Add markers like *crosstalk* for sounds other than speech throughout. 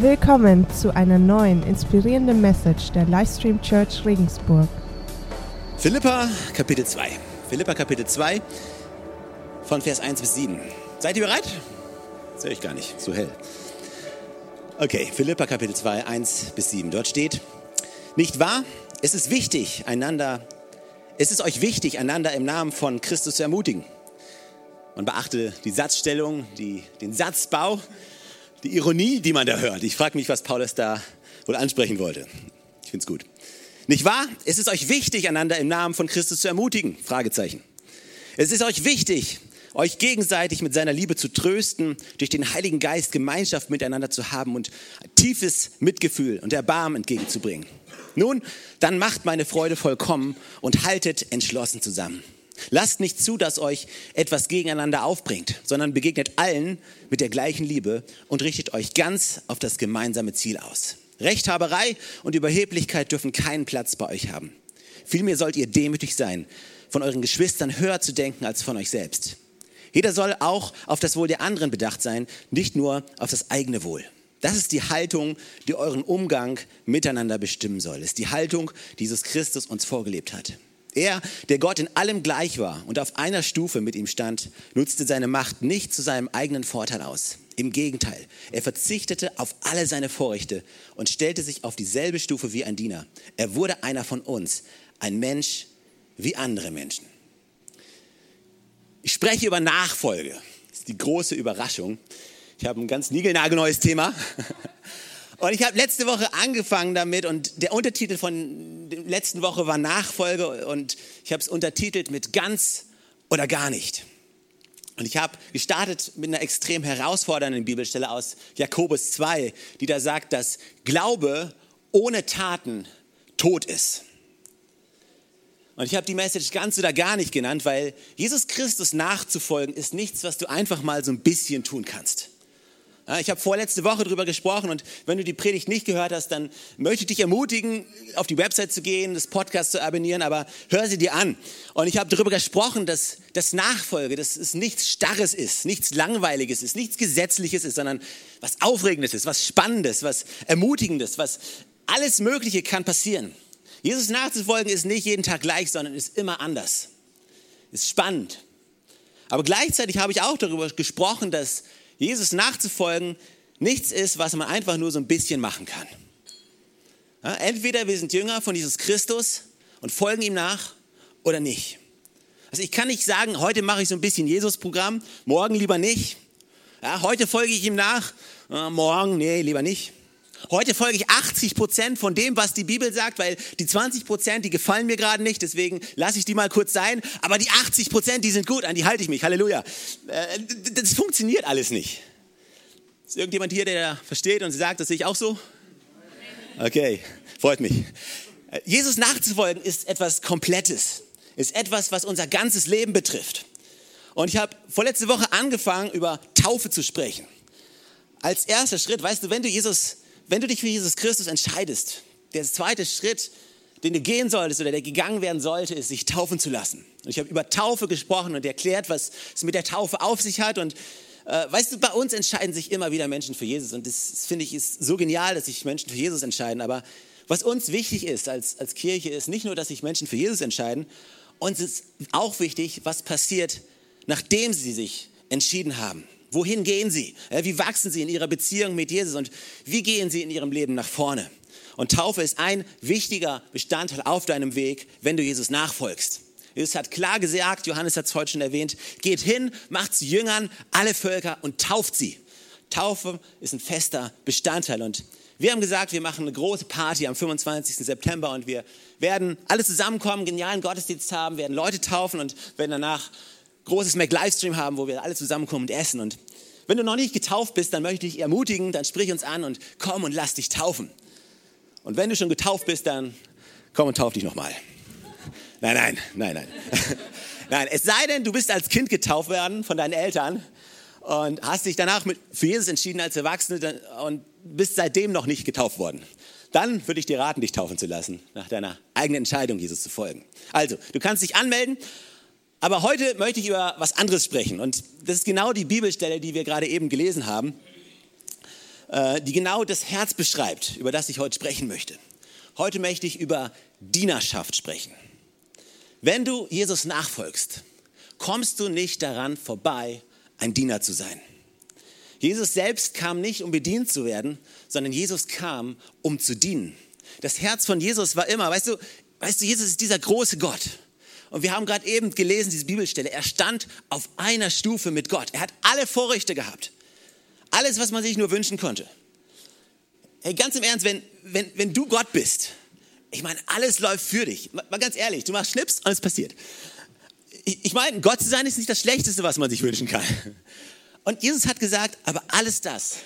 Willkommen zu einer neuen inspirierenden Message der Livestream Church Regensburg. Philippa Kapitel 2. Philippa Kapitel 2 von Vers 1 bis 7. Seid ihr bereit? Höre ich gar nicht, so hell. Okay, Philippa Kapitel 2, 1 bis 7. Dort steht, nicht wahr? Es ist wichtig, einander, es ist euch wichtig, einander im Namen von Christus zu ermutigen. Man beachte die Satzstellung, die, den Satzbau, die Ironie, die man da hört. Ich frage mich, was Paulus da wohl ansprechen wollte. Ich finde es gut. Nicht wahr? Es ist euch wichtig, einander im Namen von Christus zu ermutigen? Fragezeichen. Es ist euch wichtig, euch gegenseitig mit seiner Liebe zu trösten, durch den Heiligen Geist Gemeinschaft miteinander zu haben und tiefes Mitgefühl und Erbarmen entgegenzubringen. Nun, dann macht meine Freude vollkommen und haltet entschlossen zusammen. Lasst nicht zu, dass euch etwas gegeneinander aufbringt, sondern begegnet allen mit der gleichen Liebe und richtet euch ganz auf das gemeinsame Ziel aus. Rechthaberei und Überheblichkeit dürfen keinen Platz bei euch haben. Vielmehr sollt ihr demütig sein, von euren Geschwistern höher zu denken als von euch selbst. Jeder soll auch auf das Wohl der anderen bedacht sein, nicht nur auf das eigene Wohl. Das ist die Haltung, die euren Umgang miteinander bestimmen soll. Das ist die Haltung, die Jesus Christus uns vorgelebt hat. Er, der Gott in allem gleich war und auf einer Stufe mit ihm stand, nutzte seine Macht nicht zu seinem eigenen Vorteil aus. Im Gegenteil, er verzichtete auf alle seine Vorrechte und stellte sich auf dieselbe Stufe wie ein Diener. Er wurde einer von uns, ein Mensch wie andere Menschen. Ich spreche über Nachfolge. Das ist die große Überraschung. Ich habe ein ganz niegelnagelneues Thema. *laughs* Und ich habe letzte Woche angefangen damit und der Untertitel von der letzten Woche war Nachfolge und ich habe es untertitelt mit ganz oder gar nicht. Und ich habe gestartet mit einer extrem herausfordernden Bibelstelle aus Jakobus 2, die da sagt, dass Glaube ohne Taten tot ist. Und ich habe die Message ganz oder gar nicht genannt, weil Jesus Christus nachzufolgen ist nichts, was du einfach mal so ein bisschen tun kannst. Ich habe vorletzte Woche darüber gesprochen und wenn du die Predigt nicht gehört hast, dann möchte ich dich ermutigen, auf die Website zu gehen, das Podcast zu abonnieren, aber hör sie dir an. Und ich habe darüber gesprochen, dass das Nachfolge, dass es nichts Starres ist, nichts Langweiliges ist, nichts Gesetzliches ist, sondern was Aufregendes ist, was Spannendes, was Ermutigendes, was alles Mögliche kann passieren. Jesus nachzufolgen ist nicht jeden Tag gleich, sondern ist immer anders. Ist spannend. Aber gleichzeitig habe ich auch darüber gesprochen, dass Jesus nachzufolgen nichts ist, was man einfach nur so ein bisschen machen kann. Ja, entweder wir sind Jünger von Jesus Christus und folgen ihm nach oder nicht. Also ich kann nicht sagen, heute mache ich so ein bisschen Jesus-Programm, morgen lieber nicht. Ja, heute folge ich ihm nach, äh, morgen, nee, lieber nicht. Heute folge ich 80 Prozent von dem, was die Bibel sagt, weil die 20 Prozent, die gefallen mir gerade nicht, deswegen lasse ich die mal kurz sein. Aber die 80 Prozent, die sind gut, an die halte ich mich. Halleluja. Äh, das funktioniert alles nicht. Ist irgendjemand hier, der versteht und sagt, das sehe ich auch so? Okay, freut mich. Äh, Jesus nachzufolgen ist etwas Komplettes, ist etwas, was unser ganzes Leben betrifft. Und ich habe vorletzte Woche angefangen, über Taufe zu sprechen. Als erster Schritt, weißt du, wenn du Jesus wenn du dich für Jesus Christus entscheidest, der zweite Schritt, den du gehen solltest oder der gegangen werden sollte, ist, sich taufen zu lassen. Und ich habe über Taufe gesprochen und erklärt, was es mit der Taufe auf sich hat. Und äh, weißt du, bei uns entscheiden sich immer wieder Menschen für Jesus. Und das, das finde ich ist so genial, dass sich Menschen für Jesus entscheiden. Aber was uns wichtig ist als, als Kirche, ist nicht nur, dass sich Menschen für Jesus entscheiden, uns ist auch wichtig, was passiert, nachdem sie sich entschieden haben. Wohin gehen sie? Wie wachsen sie in ihrer Beziehung mit Jesus und wie gehen sie in ihrem Leben nach vorne? Und Taufe ist ein wichtiger Bestandteil auf deinem Weg, wenn du Jesus nachfolgst. Jesus hat klar gesagt, Johannes hat es heute schon erwähnt, geht hin, macht zu Jüngern alle Völker und tauft sie. Taufe ist ein fester Bestandteil und wir haben gesagt, wir machen eine große Party am 25. September und wir werden alle zusammenkommen, genialen Gottesdienst haben, werden Leute taufen und werden danach großes Mac-Livestream haben, wo wir alle zusammenkommen und essen. Und wenn du noch nicht getauft bist, dann möchte ich dich ermutigen, dann sprich uns an und komm und lass dich taufen. Und wenn du schon getauft bist, dann komm und tauf dich nochmal. Nein, nein, nein, nein. *laughs* nein, es sei denn, du bist als Kind getauft worden von deinen Eltern und hast dich danach für Jesus entschieden als Erwachsene und bist seitdem noch nicht getauft worden. Dann würde ich dir raten, dich taufen zu lassen, nach deiner eigenen Entscheidung, Jesus zu folgen. Also, du kannst dich anmelden aber heute möchte ich über was anderes sprechen. Und das ist genau die Bibelstelle, die wir gerade eben gelesen haben. äh, die genau das Herz beschreibt, über das ich heute sprechen möchte. Heute möchte ich über Dienerschaft sprechen. Wenn du Jesus nachfolgst, kommst du nicht daran vorbei, ein Diener zu sein. Jesus selbst kam nicht, um bedient zu werden, sondern Jesus kam, um zu dienen. Das Herz von Jesus war immer, weißt du, weißt du, Jesus ist dieser große Gott. Und wir haben gerade eben gelesen, diese Bibelstelle, er stand auf einer Stufe mit Gott. Er hat alle Vorrechte gehabt. Alles, was man sich nur wünschen konnte. Hey, ganz im Ernst, wenn, wenn, wenn du Gott bist, ich meine, alles läuft für dich. Mal ganz ehrlich, du machst Schnips und es passiert. Ich, ich meine, Gott zu sein ist nicht das Schlechteste, was man sich wünschen kann. Und Jesus hat gesagt, aber alles das,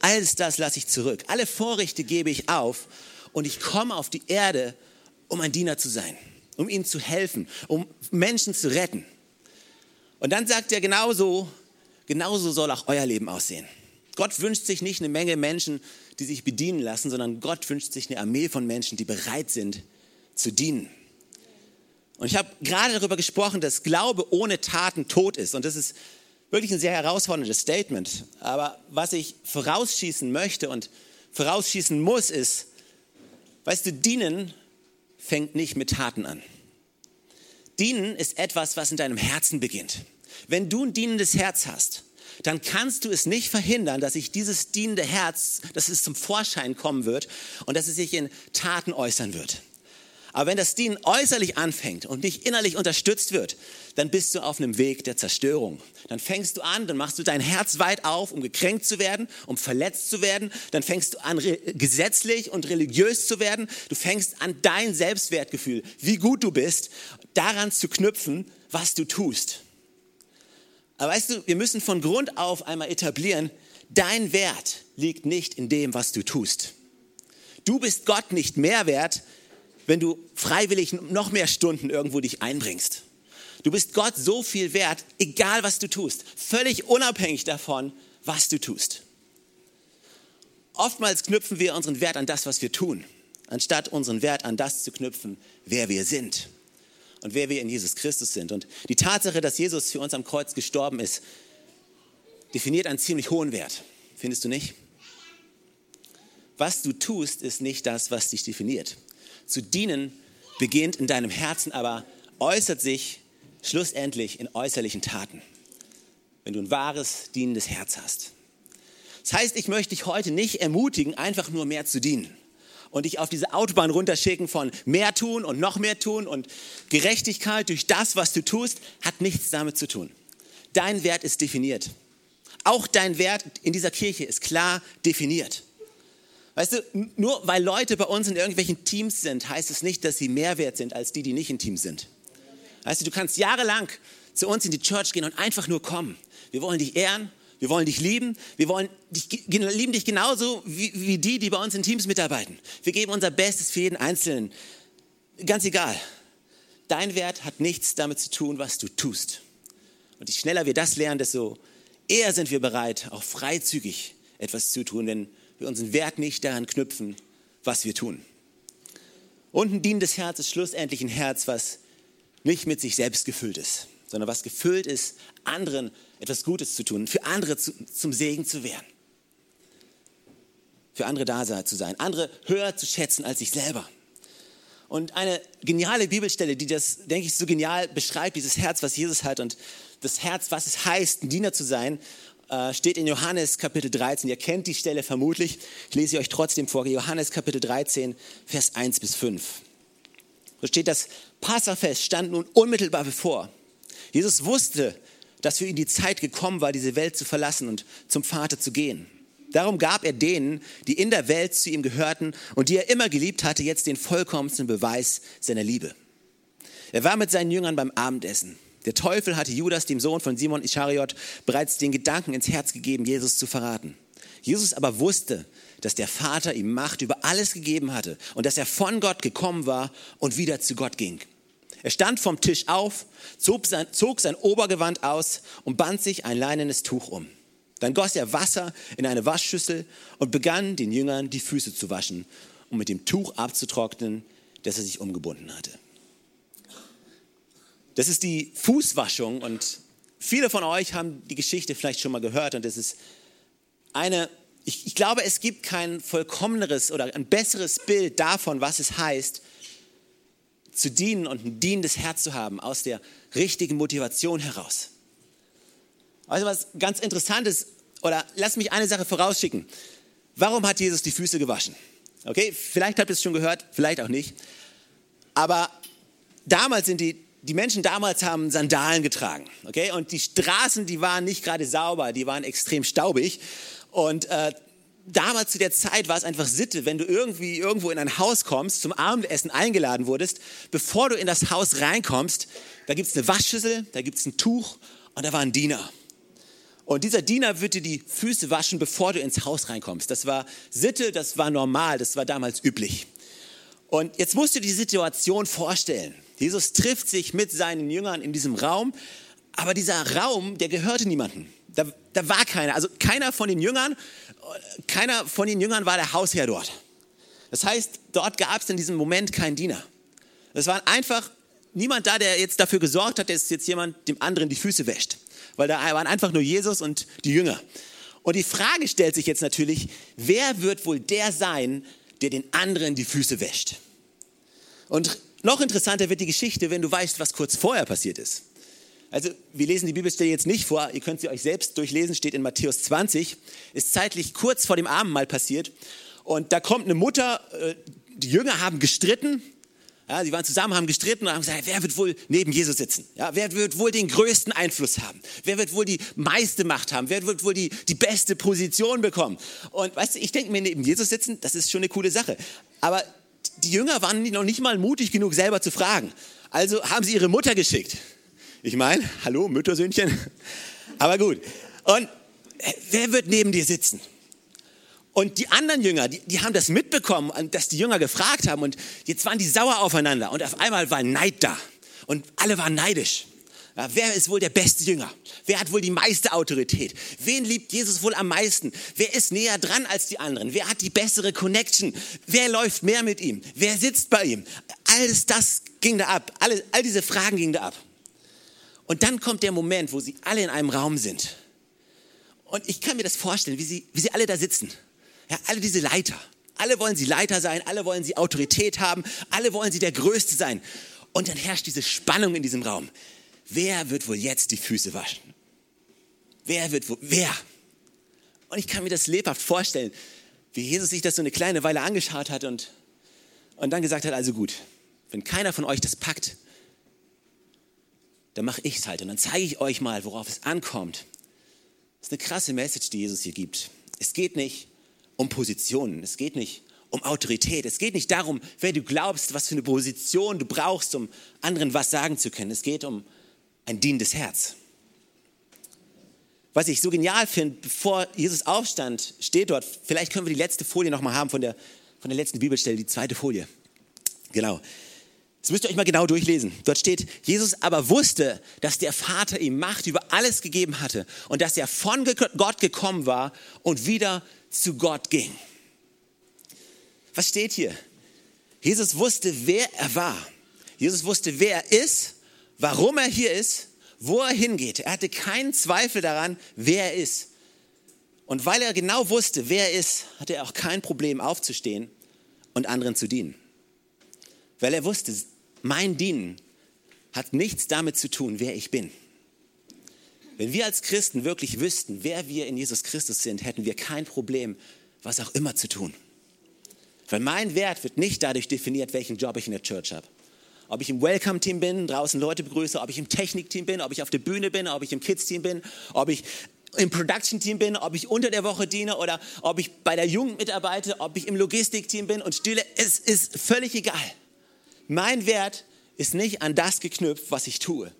alles das lasse ich zurück. Alle Vorrechte gebe ich auf und ich komme auf die Erde, um ein Diener zu sein, um ihnen zu helfen, um Menschen zu retten. Und dann sagt er genauso, genauso soll auch euer Leben aussehen. Gott wünscht sich nicht eine Menge Menschen, die sich bedienen lassen, sondern Gott wünscht sich eine Armee von Menschen, die bereit sind zu dienen. Und ich habe gerade darüber gesprochen, dass Glaube ohne Taten tot ist. Und das ist wirklich ein sehr herausforderndes Statement. Aber was ich vorausschießen möchte und vorausschießen muss, ist, weißt du, dienen fängt nicht mit Taten an. Dienen ist etwas, was in deinem Herzen beginnt. Wenn du ein dienendes Herz hast, dann kannst du es nicht verhindern, dass sich dieses dienende Herz, dass es zum Vorschein kommen wird und dass es sich in Taten äußern wird. Aber wenn das Dienen äußerlich anfängt und nicht innerlich unterstützt wird, dann bist du auf einem Weg der Zerstörung. Dann fängst du an, dann machst du dein Herz weit auf, um gekränkt zu werden, um verletzt zu werden. Dann fängst du an, gesetzlich und religiös zu werden. Du fängst an, dein Selbstwertgefühl, wie gut du bist, daran zu knüpfen, was du tust. Aber weißt du, wir müssen von Grund auf einmal etablieren, dein Wert liegt nicht in dem, was du tust. Du bist Gott nicht mehr wert, wenn du freiwillig noch mehr Stunden irgendwo dich einbringst. Du bist Gott so viel wert, egal was du tust, völlig unabhängig davon, was du tust. Oftmals knüpfen wir unseren Wert an das, was wir tun, anstatt unseren Wert an das zu knüpfen, wer wir sind und wer wir in Jesus Christus sind. Und die Tatsache, dass Jesus für uns am Kreuz gestorben ist, definiert einen ziemlich hohen Wert. Findest du nicht? Was du tust, ist nicht das, was dich definiert zu dienen beginnt in deinem Herzen, aber äußert sich schlussendlich in äußerlichen Taten, wenn du ein wahres, dienendes Herz hast. Das heißt, ich möchte dich heute nicht ermutigen, einfach nur mehr zu dienen und dich auf diese Autobahn runterschicken von mehr tun und noch mehr tun und Gerechtigkeit durch das, was du tust, hat nichts damit zu tun. Dein Wert ist definiert. Auch dein Wert in dieser Kirche ist klar definiert. Weißt du, nur weil Leute bei uns in irgendwelchen Teams sind, heißt es nicht, dass sie mehr wert sind als die, die nicht in Teams sind. Weißt du, du kannst jahrelang zu uns in die Church gehen und einfach nur kommen. Wir wollen dich ehren, wir wollen dich lieben, wir wollen dich, lieben dich genauso wie, wie die, die bei uns in Teams mitarbeiten. Wir geben unser Bestes für jeden Einzelnen. Ganz egal. Dein Wert hat nichts damit zu tun, was du tust. Und je schneller wir das lernen, desto eher sind wir bereit, auch freizügig etwas zu tun, denn wir unseren Wert nicht daran knüpfen, was wir tun. Und ein dienendes Herz ist schlussendlich ein Herz, was nicht mit sich selbst gefüllt ist, sondern was gefüllt ist, anderen etwas Gutes zu tun, für andere zu, zum Segen zu werden, für andere da zu sein, andere höher zu schätzen als sich selber. Und eine geniale Bibelstelle, die das, denke ich, so genial beschreibt, dieses Herz, was Jesus hat und das Herz, was es heißt, ein Diener zu sein. Äh, steht in Johannes Kapitel 13. Ihr kennt die Stelle vermutlich. Ich lese sie euch trotzdem vor. Johannes Kapitel 13, Vers 1 bis 5. So steht das Passafest stand nun unmittelbar bevor. Jesus wusste, dass für ihn die Zeit gekommen war, diese Welt zu verlassen und zum Vater zu gehen. Darum gab er denen, die in der Welt zu ihm gehörten und die er immer geliebt hatte, jetzt den vollkommensten Beweis seiner Liebe. Er war mit seinen Jüngern beim Abendessen. Der Teufel hatte Judas, dem Sohn von Simon Ischariot, bereits den Gedanken ins Herz gegeben, Jesus zu verraten. Jesus aber wusste, dass der Vater ihm Macht über alles gegeben hatte und dass er von Gott gekommen war und wieder zu Gott ging. Er stand vom Tisch auf, zog sein, zog sein Obergewand aus und band sich ein leinenes Tuch um. Dann goss er Wasser in eine Waschschüssel und begann den Jüngern die Füße zu waschen, um mit dem Tuch abzutrocknen, das er sich umgebunden hatte. Das ist die Fußwaschung und viele von euch haben die Geschichte vielleicht schon mal gehört und es ist eine ich, ich glaube, es gibt kein vollkommeneres oder ein besseres Bild davon, was es heißt, zu dienen und ein dienendes Herz zu haben aus der richtigen Motivation heraus. Also was ganz Interessantes, oder lass mich eine Sache vorausschicken. Warum hat Jesus die Füße gewaschen? Okay, vielleicht habt ihr es schon gehört, vielleicht auch nicht. Aber damals sind die, die Menschen damals haben Sandalen getragen. Okay, und die Straßen, die waren nicht gerade sauber, die waren extrem staubig. Und äh, damals zu der Zeit war es einfach Sitte, wenn du irgendwie irgendwo in ein Haus kommst, zum Abendessen eingeladen wurdest, bevor du in das Haus reinkommst, da gibt es eine Waschschüssel, da gibt es ein Tuch und da war ein Diener. Und dieser Diener wird dir die Füße waschen, bevor du ins Haus reinkommst. Das war Sitte, das war normal, das war damals üblich. Und jetzt musst du die Situation vorstellen. Jesus trifft sich mit seinen Jüngern in diesem Raum, aber dieser Raum, der gehörte niemandem. Da, da war keiner. Also keiner von den Jüngern, keiner von den Jüngern war der Hausherr dort. Das heißt, dort gab es in diesem Moment keinen Diener. Es war einfach niemand da, der jetzt dafür gesorgt hat, dass jetzt jemand dem anderen die Füße wäscht weil da waren einfach nur Jesus und die Jünger. Und die Frage stellt sich jetzt natürlich, wer wird wohl der sein, der den anderen die Füße wäscht? Und noch interessanter wird die Geschichte, wenn du weißt, was kurz vorher passiert ist. Also wir lesen die Bibelstelle jetzt nicht vor, ihr könnt sie euch selbst durchlesen, steht in Matthäus 20, ist zeitlich kurz vor dem Abendmahl passiert. Und da kommt eine Mutter, äh, die Jünger haben gestritten, ja, sie waren zusammen, haben gestritten und haben gesagt, wer wird wohl neben Jesus sitzen? Ja, wer wird wohl den größten Einfluss haben? Wer wird wohl die meiste Macht haben? Wer wird wohl die, die beste Position bekommen? Und weißt du, ich denke mir, neben Jesus sitzen, das ist schon eine coole Sache. Aber die Jünger waren noch nicht mal mutig genug, selber zu fragen. Also haben sie ihre Mutter geschickt. Ich meine, hallo, Müttersöhnchen. Aber gut. Und äh, wer wird neben dir sitzen? Und die anderen Jünger, die, die haben das mitbekommen, dass die Jünger gefragt haben und jetzt waren die sauer aufeinander und auf einmal war Neid da und alle waren neidisch. Ja, wer ist wohl der beste Jünger? Wer hat wohl die meiste Autorität? Wen liebt Jesus wohl am meisten? Wer ist näher dran als die anderen? Wer hat die bessere Connection? Wer läuft mehr mit ihm? Wer sitzt bei ihm? Alles das ging da ab. Alle, all diese Fragen gingen da ab. Und dann kommt der Moment, wo sie alle in einem Raum sind. Und ich kann mir das vorstellen, wie sie, wie sie alle da sitzen. Ja, alle diese Leiter. Alle wollen sie Leiter sein, alle wollen sie Autorität haben, alle wollen sie der Größte sein. Und dann herrscht diese Spannung in diesem Raum. Wer wird wohl jetzt die Füße waschen? Wer wird wohl, wer? Und ich kann mir das lebhaft vorstellen, wie Jesus sich das so eine kleine Weile angeschaut hat und, und dann gesagt hat, also gut, wenn keiner von euch das packt, dann mache ich es halt und dann zeige ich euch mal, worauf es ankommt. Das ist eine krasse Message, die Jesus hier gibt. Es geht nicht um Positionen. Es geht nicht um Autorität. Es geht nicht darum, wer du glaubst, was für eine Position du brauchst, um anderen was sagen zu können. Es geht um ein dienendes Herz. Was ich so genial finde, bevor Jesus aufstand, steht dort, vielleicht können wir die letzte Folie nochmal haben von der, von der letzten Bibelstelle, die zweite Folie. Genau. Das müsst ihr euch mal genau durchlesen. Dort steht, Jesus aber wusste, dass der Vater ihm Macht über alles gegeben hatte und dass er von Gott gekommen war und wieder zu Gott ging. Was steht hier? Jesus wusste, wer er war. Jesus wusste, wer er ist, warum er hier ist, wo er hingeht. Er hatte keinen Zweifel daran, wer er ist. Und weil er genau wusste, wer er ist, hatte er auch kein Problem aufzustehen und anderen zu dienen. Weil er wusste, mein Dienen hat nichts damit zu tun, wer ich bin. Wenn wir als Christen wirklich wüssten, wer wir in Jesus Christus sind, hätten wir kein Problem, was auch immer zu tun. Weil mein Wert wird nicht dadurch definiert, welchen Job ich in der Church habe. Ob ich im Welcome-Team bin, draußen Leute begrüße, ob ich im Technik-Team bin, ob ich auf der Bühne bin, ob ich im Kids-Team bin, ob ich im Production-Team bin, ob ich unter der Woche diene oder ob ich bei der Jugend mitarbeite, ob ich im Logistik-Team bin und stille. Es ist völlig egal. Mein Wert ist nicht an das geknüpft, was ich tue.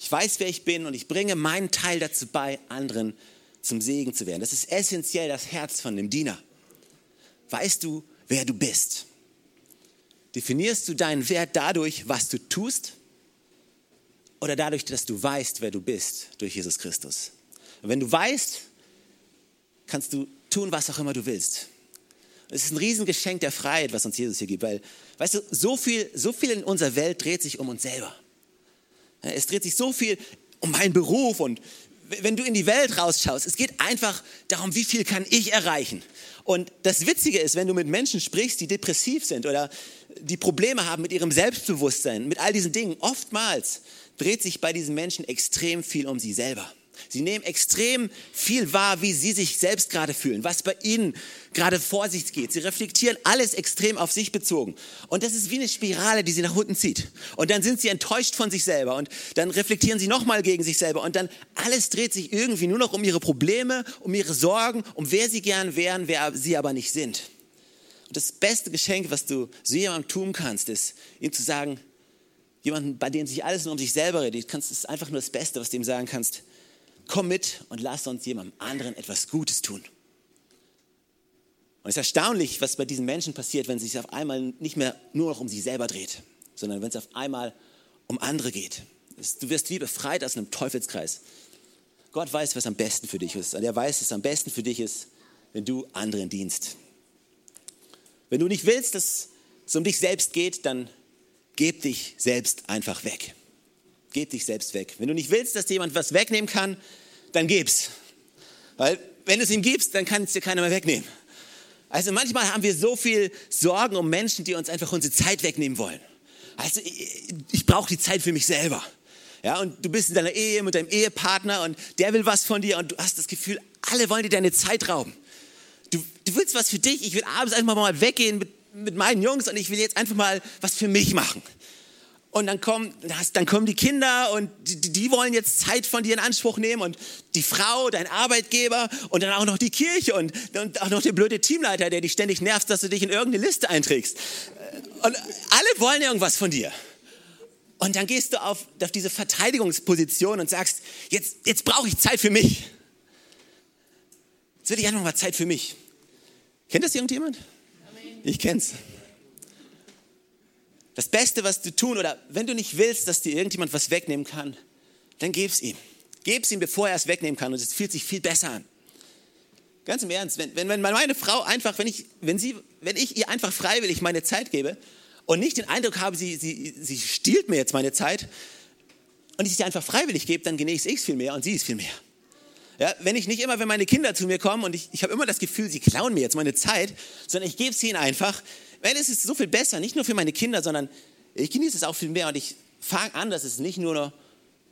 Ich weiß, wer ich bin und ich bringe meinen Teil dazu bei, anderen zum Segen zu werden. Das ist essentiell das Herz von dem Diener. Weißt du, wer du bist? Definierst du deinen Wert dadurch, was du tust? Oder dadurch, dass du weißt, wer du bist durch Jesus Christus? Und wenn du weißt, kannst du tun, was auch immer du willst. Es ist ein Riesengeschenk der Freiheit, was uns Jesus hier gibt, weil, weißt du, so viel, so viel in unserer Welt dreht sich um uns selber. Es dreht sich so viel um meinen Beruf und wenn du in die Welt rausschaust, es geht einfach darum, wie viel kann ich erreichen. Und das Witzige ist, wenn du mit Menschen sprichst, die depressiv sind oder die Probleme haben mit ihrem Selbstbewusstsein, mit all diesen Dingen, oftmals dreht sich bei diesen Menschen extrem viel um sie selber. Sie nehmen extrem viel wahr, wie sie sich selbst gerade fühlen, was bei ihnen gerade vor sich geht. Sie reflektieren alles extrem auf sich bezogen. Und das ist wie eine Spirale, die sie nach unten zieht. Und dann sind sie enttäuscht von sich selber und dann reflektieren sie nochmal gegen sich selber und dann alles dreht sich irgendwie nur noch um ihre Probleme, um ihre Sorgen, um wer sie gern wären, wer sie aber nicht sind. Und das beste Geschenk, was du so jemandem tun kannst, ist, ihm zu sagen, jemanden, bei dem sich alles nur um sich selber redet, kannst, ist einfach nur das Beste, was du ihm sagen kannst komm mit und lass uns jemandem anderen etwas Gutes tun. Und es ist erstaunlich, was bei diesen Menschen passiert, wenn es sich auf einmal nicht mehr nur noch um sie selber dreht, sondern wenn es auf einmal um andere geht. Du wirst wie befreit aus einem Teufelskreis. Gott weiß, was am besten für dich ist. Und er weiß, es am besten für dich ist, wenn du anderen dienst. Wenn du nicht willst, dass es um dich selbst geht, dann geb dich selbst einfach weg. Geb dich selbst weg. Wenn du nicht willst, dass dir jemand was wegnehmen kann, dann gib's. Weil wenn du es ihm gibst, dann kann es dir keiner mehr wegnehmen. Also manchmal haben wir so viel Sorgen um Menschen, die uns einfach unsere Zeit wegnehmen wollen. Also ich, ich brauche die Zeit für mich selber. Ja, und du bist in deiner Ehe mit deinem Ehepartner und der will was von dir und du hast das Gefühl, alle wollen dir deine Zeit rauben. Du, du willst was für dich, ich will abends einfach mal weggehen mit, mit meinen Jungs und ich will jetzt einfach mal was für mich machen. Und dann kommen, dann kommen die Kinder und die, die, wollen jetzt Zeit von dir in Anspruch nehmen und die Frau, dein Arbeitgeber und dann auch noch die Kirche und, und auch noch der blöde Teamleiter, der dich ständig nervt, dass du dich in irgendeine Liste einträgst. Und alle wollen irgendwas von dir. Und dann gehst du auf, auf diese Verteidigungsposition und sagst, jetzt, jetzt brauche ich Zeit für mich. Jetzt will ich einfach mal Zeit für mich. Kennt das irgendjemand? Ich kenn's. Das Beste, was du tun, oder wenn du nicht willst, dass dir irgendjemand was wegnehmen kann, dann gib's ihm. Gib's ihm, bevor er es wegnehmen kann. Und es fühlt sich viel besser an. Ganz im Ernst, wenn, wenn, meine Frau einfach, wenn ich, wenn, sie, wenn ich ihr einfach freiwillig meine Zeit gebe und nicht den Eindruck habe, sie, sie, sie stiehlt mir jetzt meine Zeit und ich sie einfach freiwillig gebe, dann genieße ich es viel mehr und sie es viel mehr. Ja, wenn ich nicht immer, wenn meine Kinder zu mir kommen und ich, ich habe immer das Gefühl, sie klauen mir jetzt meine Zeit, sondern ich gebe sie ihnen einfach, weil es ist so viel besser, nicht nur für meine Kinder, sondern ich genieße es auch viel mehr und ich fange an, dass es nicht nur noch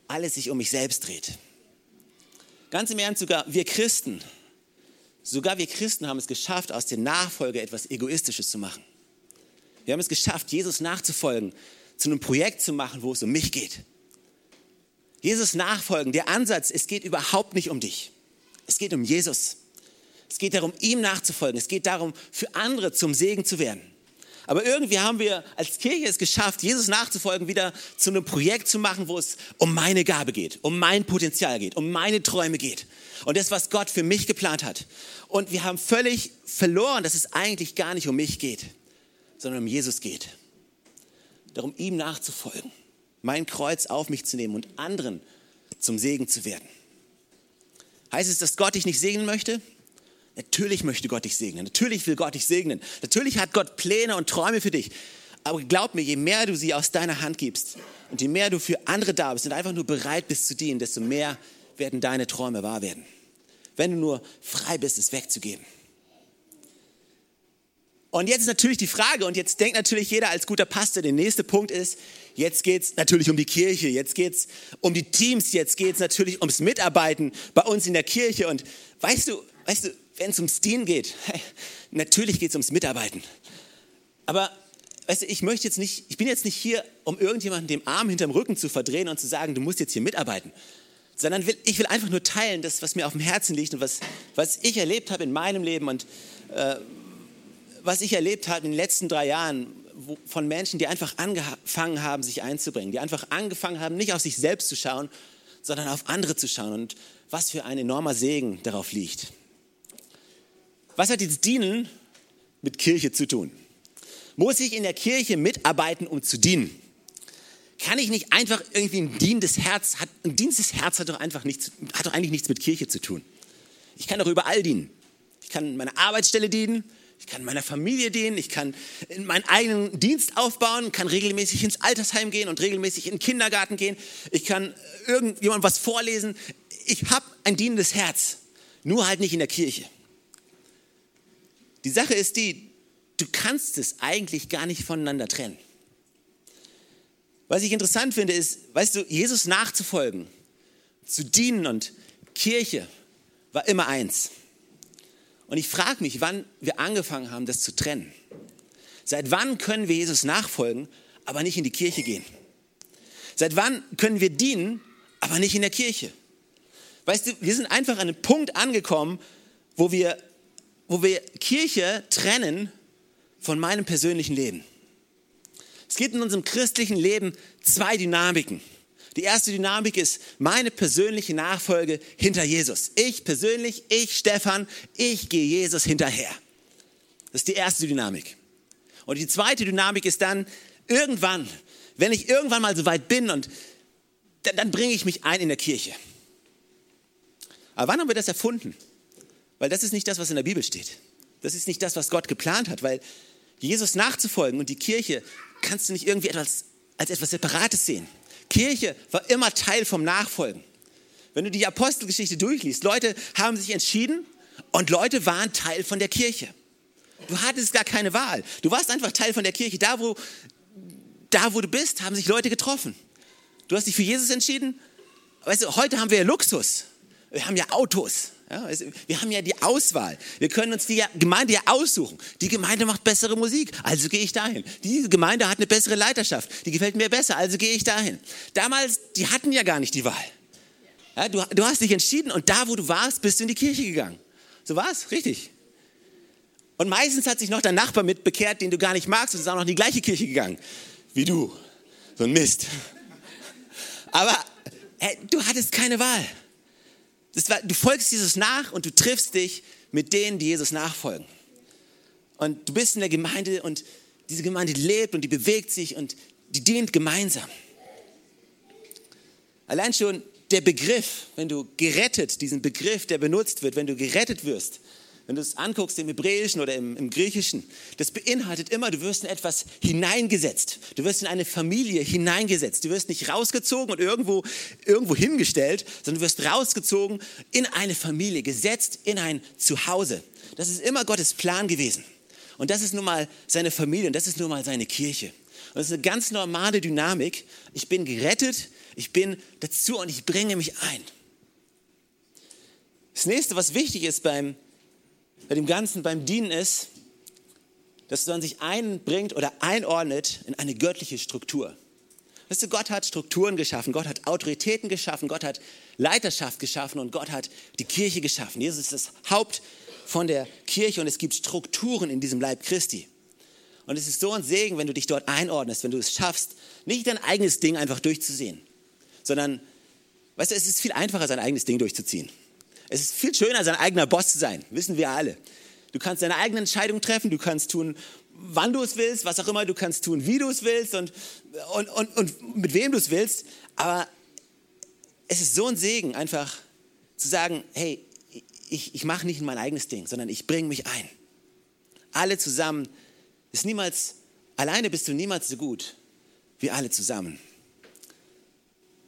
alles sich um mich selbst dreht. Ganz im Ernst, sogar wir Christen, sogar wir Christen haben es geschafft, aus der Nachfolge etwas Egoistisches zu machen. Wir haben es geschafft, Jesus nachzufolgen, zu einem Projekt zu machen, wo es um mich geht. Jesus nachfolgen, der Ansatz, es geht überhaupt nicht um dich. Es geht um Jesus. Es geht darum, ihm nachzufolgen. Es geht darum, für andere zum Segen zu werden. Aber irgendwie haben wir als Kirche es geschafft, Jesus nachzufolgen, wieder zu einem Projekt zu machen, wo es um meine Gabe geht, um mein Potenzial geht, um meine Träume geht. Und das, was Gott für mich geplant hat. Und wir haben völlig verloren, dass es eigentlich gar nicht um mich geht, sondern um Jesus geht. Darum, ihm nachzufolgen, mein Kreuz auf mich zu nehmen und anderen zum Segen zu werden. Heißt es, dass Gott dich nicht segnen möchte? Natürlich möchte Gott dich segnen. Natürlich will Gott dich segnen. Natürlich hat Gott Pläne und Träume für dich. Aber glaub mir, je mehr du sie aus deiner Hand gibst und je mehr du für andere da bist und einfach nur bereit bist zu dienen, desto mehr werden deine Träume wahr werden. Wenn du nur frei bist, es wegzugeben. Und jetzt ist natürlich die Frage, und jetzt denkt natürlich jeder als guter Pastor, der nächste Punkt ist, jetzt geht es natürlich um die Kirche, jetzt geht es um die Teams, jetzt geht es natürlich ums Mitarbeiten bei uns in der Kirche. Und weißt du, weißt du, wenn es ums Dienen geht, *laughs* natürlich geht es ums Mitarbeiten. Aber weißt du, ich möchte jetzt nicht, ich bin jetzt nicht hier, um irgendjemanden den Arm hinterm Rücken zu verdrehen und zu sagen, du musst jetzt hier mitarbeiten. Sondern will, ich will einfach nur teilen, das, was mir auf dem Herzen liegt und was, was ich erlebt habe in meinem Leben und äh, was ich erlebt habe in den letzten drei Jahren wo, von Menschen, die einfach angefangen haben, sich einzubringen, die einfach angefangen haben, nicht auf sich selbst zu schauen, sondern auf andere zu schauen und was für ein enormer Segen darauf liegt. Was hat jetzt Dienen mit Kirche zu tun? Muss ich in der Kirche mitarbeiten, um zu dienen? Kann ich nicht einfach irgendwie ein dienendes Herz, hat, ein dienendes Herz hat doch einfach nichts, hat doch eigentlich nichts mit Kirche zu tun. Ich kann doch überall dienen. Ich kann meiner Arbeitsstelle dienen, Ich kann meiner Familie dienen, ich kann meinen eigenen Dienst aufbauen, kann regelmäßig ins Altersheim gehen und regelmäßig in den Kindergarten gehen. Ich kann irgendjemandem was vorlesen. Ich habe ein dienendes Herz, nur halt nicht in der Kirche. Die Sache ist die, du kannst es eigentlich gar nicht voneinander trennen. Was ich interessant finde, ist, weißt du, Jesus nachzufolgen, zu dienen und Kirche war immer eins. Und ich frage mich, wann wir angefangen haben, das zu trennen. Seit wann können wir Jesus nachfolgen, aber nicht in die Kirche gehen? Seit wann können wir dienen, aber nicht in der Kirche? Weißt du, wir sind einfach an einem Punkt angekommen, wo wir, wo wir Kirche trennen von meinem persönlichen Leben. Es gibt in unserem christlichen Leben zwei Dynamiken. Die erste Dynamik ist meine persönliche Nachfolge hinter Jesus. Ich persönlich, ich Stefan, ich gehe Jesus hinterher. Das ist die erste Dynamik. Und die zweite Dynamik ist dann irgendwann, wenn ich irgendwann mal so weit bin und dann, dann bringe ich mich ein in der Kirche. Aber wann haben wir das erfunden? Weil das ist nicht das, was in der Bibel steht. Das ist nicht das, was Gott geplant hat, weil Jesus nachzufolgen und die Kirche kannst du nicht irgendwie etwas, als etwas Separates sehen. Kirche war immer Teil vom Nachfolgen. Wenn du die Apostelgeschichte durchliest, Leute haben sich entschieden und Leute waren Teil von der Kirche. Du hattest gar keine Wahl. Du warst einfach Teil von der Kirche. Da wo, da, wo du bist, haben sich Leute getroffen. Du hast dich für Jesus entschieden. Weißt du, heute haben wir ja Luxus. Wir haben ja Autos. Ja, wir haben ja die Auswahl. Wir können uns die Gemeinde ja aussuchen. Die Gemeinde macht bessere Musik, also gehe ich dahin. Die Gemeinde hat eine bessere Leiterschaft, die gefällt mir besser, also gehe ich dahin. Damals, die hatten ja gar nicht die Wahl. Ja, du, du hast dich entschieden und da, wo du warst, bist du in die Kirche gegangen. So war es, richtig. Und meistens hat sich noch dein Nachbar mit bekehrt, den du gar nicht magst und ist auch noch in die gleiche Kirche gegangen wie du. So ein Mist. *laughs* Aber hey, du hattest keine Wahl. War, du folgst Jesus nach und du triffst dich mit denen, die Jesus nachfolgen. Und du bist in der Gemeinde und diese Gemeinde lebt und die bewegt sich und die dient gemeinsam. Allein schon der Begriff, wenn du gerettet, diesen Begriff, der benutzt wird, wenn du gerettet wirst, wenn du es anguckst im Hebräischen oder im, im, Griechischen, das beinhaltet immer, du wirst in etwas hineingesetzt. Du wirst in eine Familie hineingesetzt. Du wirst nicht rausgezogen und irgendwo, irgendwo hingestellt, sondern du wirst rausgezogen in eine Familie, gesetzt in ein Zuhause. Das ist immer Gottes Plan gewesen. Und das ist nun mal seine Familie und das ist nun mal seine Kirche. Und das ist eine ganz normale Dynamik. Ich bin gerettet, ich bin dazu und ich bringe mich ein. Das nächste, was wichtig ist beim bei dem Ganzen, beim Dienen ist, dass man sich einbringt oder einordnet in eine göttliche Struktur. Weißt du, Gott hat Strukturen geschaffen, Gott hat Autoritäten geschaffen, Gott hat Leiterschaft geschaffen und Gott hat die Kirche geschaffen. Jesus ist das Haupt von der Kirche und es gibt Strukturen in diesem Leib Christi. Und es ist so ein Segen, wenn du dich dort einordnest, wenn du es schaffst, nicht dein eigenes Ding einfach durchzusehen, sondern, weißt du, es ist viel einfacher, sein eigenes Ding durchzuziehen. Es ist viel schöner, sein eigener Boss zu sein, wissen wir alle. Du kannst deine eigene Entscheidung treffen, du kannst tun, wann du es willst, was auch immer, du kannst tun, wie du es willst und, und, und, und mit wem du es willst. Aber es ist so ein Segen, einfach zu sagen, hey, ich, ich mache nicht mein eigenes Ding, sondern ich bringe mich ein. Alle zusammen ist niemals, alleine bist du niemals so gut wie alle zusammen.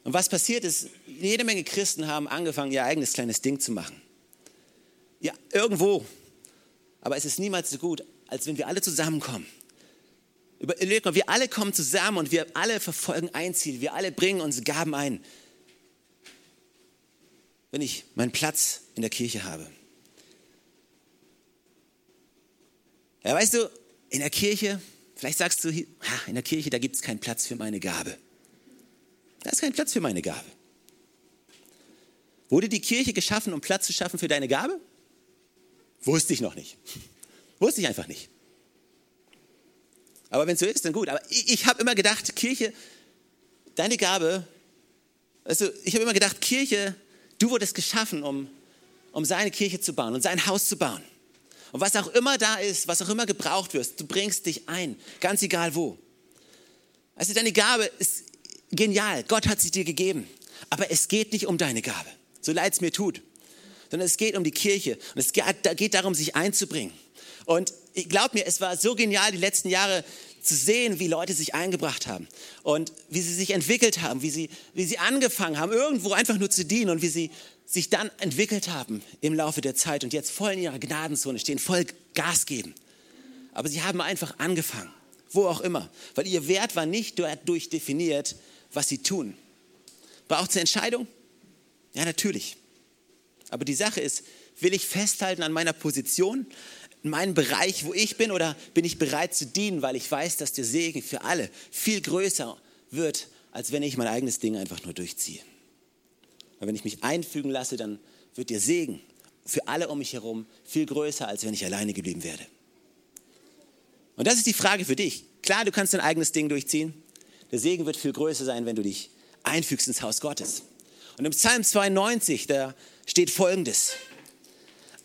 Und was passiert ist, jede Menge Christen haben angefangen, ihr eigenes kleines Ding zu machen. Ja, irgendwo. Aber es ist niemals so gut, als wenn wir alle zusammenkommen. Überleg mal, wir alle kommen zusammen und wir alle verfolgen ein Ziel. Wir alle bringen unsere Gaben ein. Wenn ich meinen Platz in der Kirche habe. Ja, weißt du, in der Kirche, vielleicht sagst du, in der Kirche, da gibt es keinen Platz für meine Gabe. Da ist kein Platz für meine Gabe. Wurde die Kirche geschaffen, um Platz zu schaffen für deine Gabe? Wusste ich noch nicht. *laughs* Wusste ich einfach nicht. Aber wenn es so ist, dann gut. Aber ich, ich habe immer gedacht, Kirche, deine Gabe, also ich habe immer gedacht, Kirche, du wurdest geschaffen, um, um seine Kirche zu bauen und sein Haus zu bauen. Und was auch immer da ist, was auch immer gebraucht wird, du bringst dich ein, ganz egal wo. Also deine Gabe ist genial, Gott hat sie dir gegeben. Aber es geht nicht um deine Gabe, so leid es mir tut, sondern es geht um die Kirche und es geht darum, sich einzubringen. Und ich glaub mir, es war so genial, die letzten Jahre zu sehen, wie Leute sich eingebracht haben und wie sie sich entwickelt haben, wie sie, wie sie angefangen haben, irgendwo einfach nur zu dienen und wie sie sich dann entwickelt haben im Laufe der Zeit und jetzt voll in ihrer Gnadenzone stehen, voll Gas geben. Aber sie haben einfach angefangen, wo auch immer, weil ihr Wert war nicht dadurch definiert, was sie tun. Braucht es eine Entscheidung? Ja, natürlich. Aber die Sache ist, will ich festhalten an meiner Position, in meinem Bereich, wo ich bin, oder bin ich bereit zu dienen, weil ich weiß, dass der Segen für alle viel größer wird, als wenn ich mein eigenes Ding einfach nur durchziehe. Weil wenn ich mich einfügen lasse, dann wird der Segen für alle um mich herum viel größer, als wenn ich alleine geblieben werde. Und das ist die Frage für dich. Klar, du kannst dein eigenes Ding durchziehen. Der Segen wird viel größer sein, wenn du dich einfügst ins Haus Gottes. Und im Psalm 92, da steht Folgendes.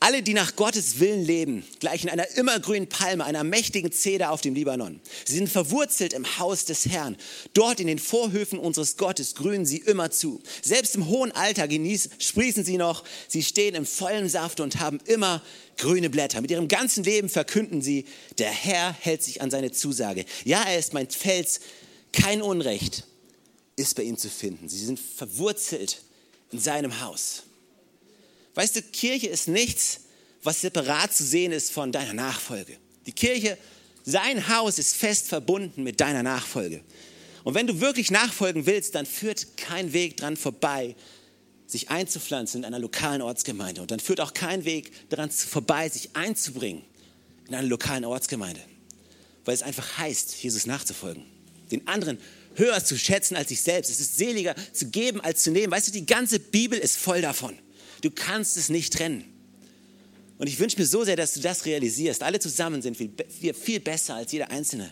Alle, die nach Gottes Willen leben, gleichen einer immergrünen Palme, einer mächtigen Zeder auf dem Libanon. Sie sind verwurzelt im Haus des Herrn. Dort in den Vorhöfen unseres Gottes grünen sie immer zu. Selbst im hohen Alter genießen, sprießen sie noch. Sie stehen im vollen Saft und haben immer grüne Blätter. Mit ihrem ganzen Leben verkünden sie, der Herr hält sich an seine Zusage. Ja, er ist mein Fels, kein Unrecht ist bei ihm zu finden. Sie sind verwurzelt in seinem Haus. Weißt du, Kirche ist nichts, was separat zu sehen ist von deiner Nachfolge. Die Kirche, sein Haus ist fest verbunden mit deiner Nachfolge. Und wenn du wirklich nachfolgen willst, dann führt kein Weg dran vorbei, sich einzupflanzen in einer lokalen Ortsgemeinde. Und dann führt auch kein Weg daran vorbei, sich einzubringen in einer lokalen Ortsgemeinde. Weil es einfach heißt, Jesus nachzufolgen. Den anderen höher zu schätzen als sich selbst. Es ist seliger zu geben als zu nehmen. Weißt du, die ganze Bibel ist voll davon. Du kannst es nicht trennen. Und ich wünsche mir so sehr, dass du das realisierst. Alle zusammen sind wir viel besser als jeder Einzelne.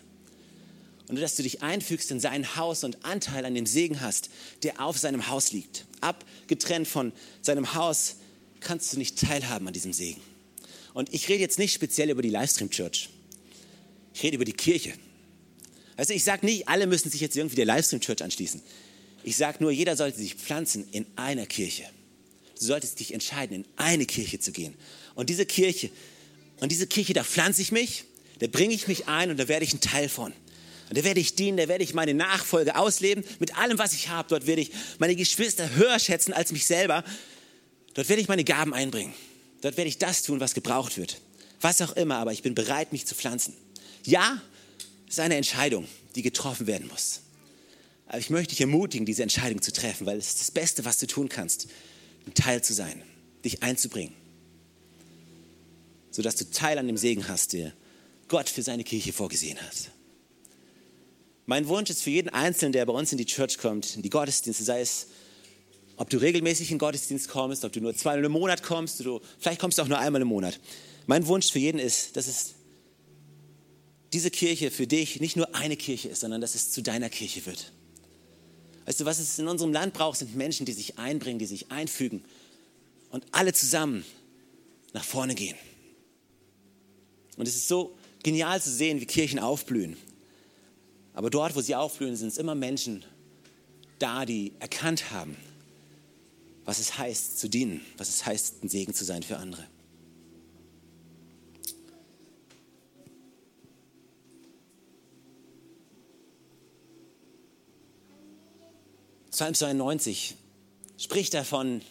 Und dass du dich einfügst in sein Haus und Anteil an dem Segen hast, der auf seinem Haus liegt. Abgetrennt von seinem Haus kannst du nicht teilhaben an diesem Segen. Und ich rede jetzt nicht speziell über die Livestream Church. Ich rede über die Kirche. Also ich sage nicht, alle müssen sich jetzt irgendwie der Livestream Church anschließen. Ich sage nur, jeder sollte sich pflanzen in einer Kirche. Du solltest dich entscheiden, in eine Kirche zu gehen. Und diese Kirche, und diese Kirche, da pflanze ich mich, da bringe ich mich ein und da werde ich ein Teil von. Und da werde ich dienen, da werde ich meine Nachfolge ausleben mit allem, was ich habe. Dort werde ich meine Geschwister höher schätzen als mich selber. Dort werde ich meine Gaben einbringen. Dort werde ich das tun, was gebraucht wird. Was auch immer, aber ich bin bereit, mich zu pflanzen. Ja, es ist eine Entscheidung, die getroffen werden muss. Aber ich möchte dich ermutigen, diese Entscheidung zu treffen, weil es ist das Beste, was du tun kannst ein Teil zu sein, dich einzubringen, sodass du Teil an dem Segen hast, der Gott für seine Kirche vorgesehen hat. Mein Wunsch ist für jeden Einzelnen, der bei uns in die Church kommt, in die Gottesdienste, sei es, ob du regelmäßig in den Gottesdienst kommst, ob du nur zweimal im Monat kommst, du, vielleicht kommst du auch nur einmal im Monat. Mein Wunsch für jeden ist, dass es diese Kirche für dich nicht nur eine Kirche ist, sondern dass es zu deiner Kirche wird. Weißt du, was es in unserem Land braucht, sind Menschen, die sich einbringen, die sich einfügen und alle zusammen nach vorne gehen. Und es ist so genial zu sehen, wie Kirchen aufblühen. Aber dort, wo sie aufblühen, sind es immer Menschen da, die erkannt haben, was es heißt zu dienen, was es heißt, ein Segen zu sein für andere. Psalm 92 spricht davon,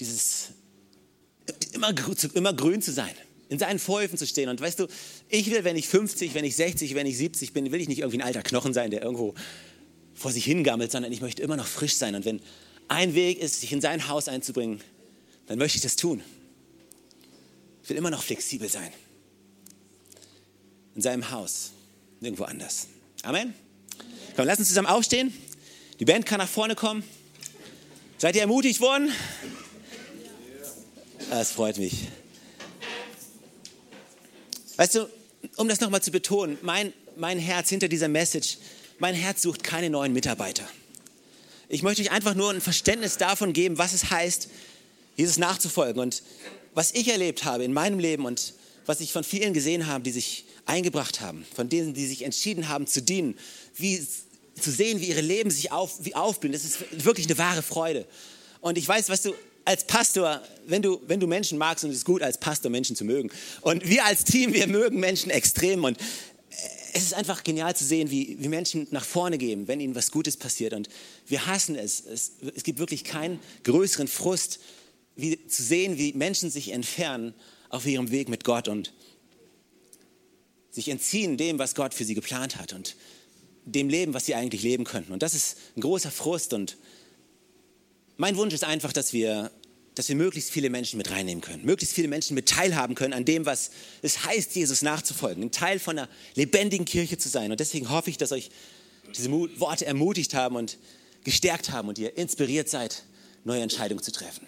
dieses immer, immer grün zu sein, in seinen Vorhöfen zu stehen. Und weißt du, ich will, wenn ich 50, wenn ich 60, wenn ich 70 bin, will ich nicht irgendwie ein alter Knochen sein, der irgendwo vor sich hingammelt, sondern ich möchte immer noch frisch sein. Und wenn ein Weg ist, sich in sein Haus einzubringen, dann möchte ich das tun. Ich will immer noch flexibel sein. In seinem Haus, nirgendwo anders. Amen. Komm, lass uns zusammen aufstehen. Die Band kann nach vorne kommen. Seid ihr ermutigt worden? Das freut mich. Weißt du, um das nochmal zu betonen, mein, mein Herz hinter dieser Message, mein Herz sucht keine neuen Mitarbeiter. Ich möchte euch einfach nur ein Verständnis davon geben, was es heißt, Jesus nachzufolgen. Und was ich erlebt habe in meinem Leben und was ich von vielen gesehen habe, die sich eingebracht haben, von denen, die sich entschieden haben zu dienen, wie zu sehen, wie ihre Leben sich auf, wie aufblühen, das ist wirklich eine wahre Freude. Und ich weiß, weißt du, als Pastor, wenn du, wenn du Menschen magst, und es ist gut, als Pastor Menschen zu mögen. Und wir als Team, wir mögen Menschen extrem. Und es ist einfach genial zu sehen, wie, wie Menschen nach vorne gehen, wenn ihnen was Gutes passiert. Und wir hassen es. Es, es gibt wirklich keinen größeren Frust, wie, zu sehen, wie Menschen sich entfernen auf ihrem Weg mit Gott und sich entziehen dem, was Gott für sie geplant hat und dem Leben, was sie eigentlich leben könnten. Und das ist ein großer Frust. Und mein Wunsch ist einfach, dass wir, dass wir möglichst viele Menschen mit reinnehmen können, möglichst viele Menschen mit teilhaben können an dem, was es heißt, Jesus nachzufolgen, ein Teil von einer lebendigen Kirche zu sein. Und deswegen hoffe ich, dass euch diese Worte ermutigt haben und gestärkt haben und ihr inspiriert seid, neue Entscheidungen zu treffen.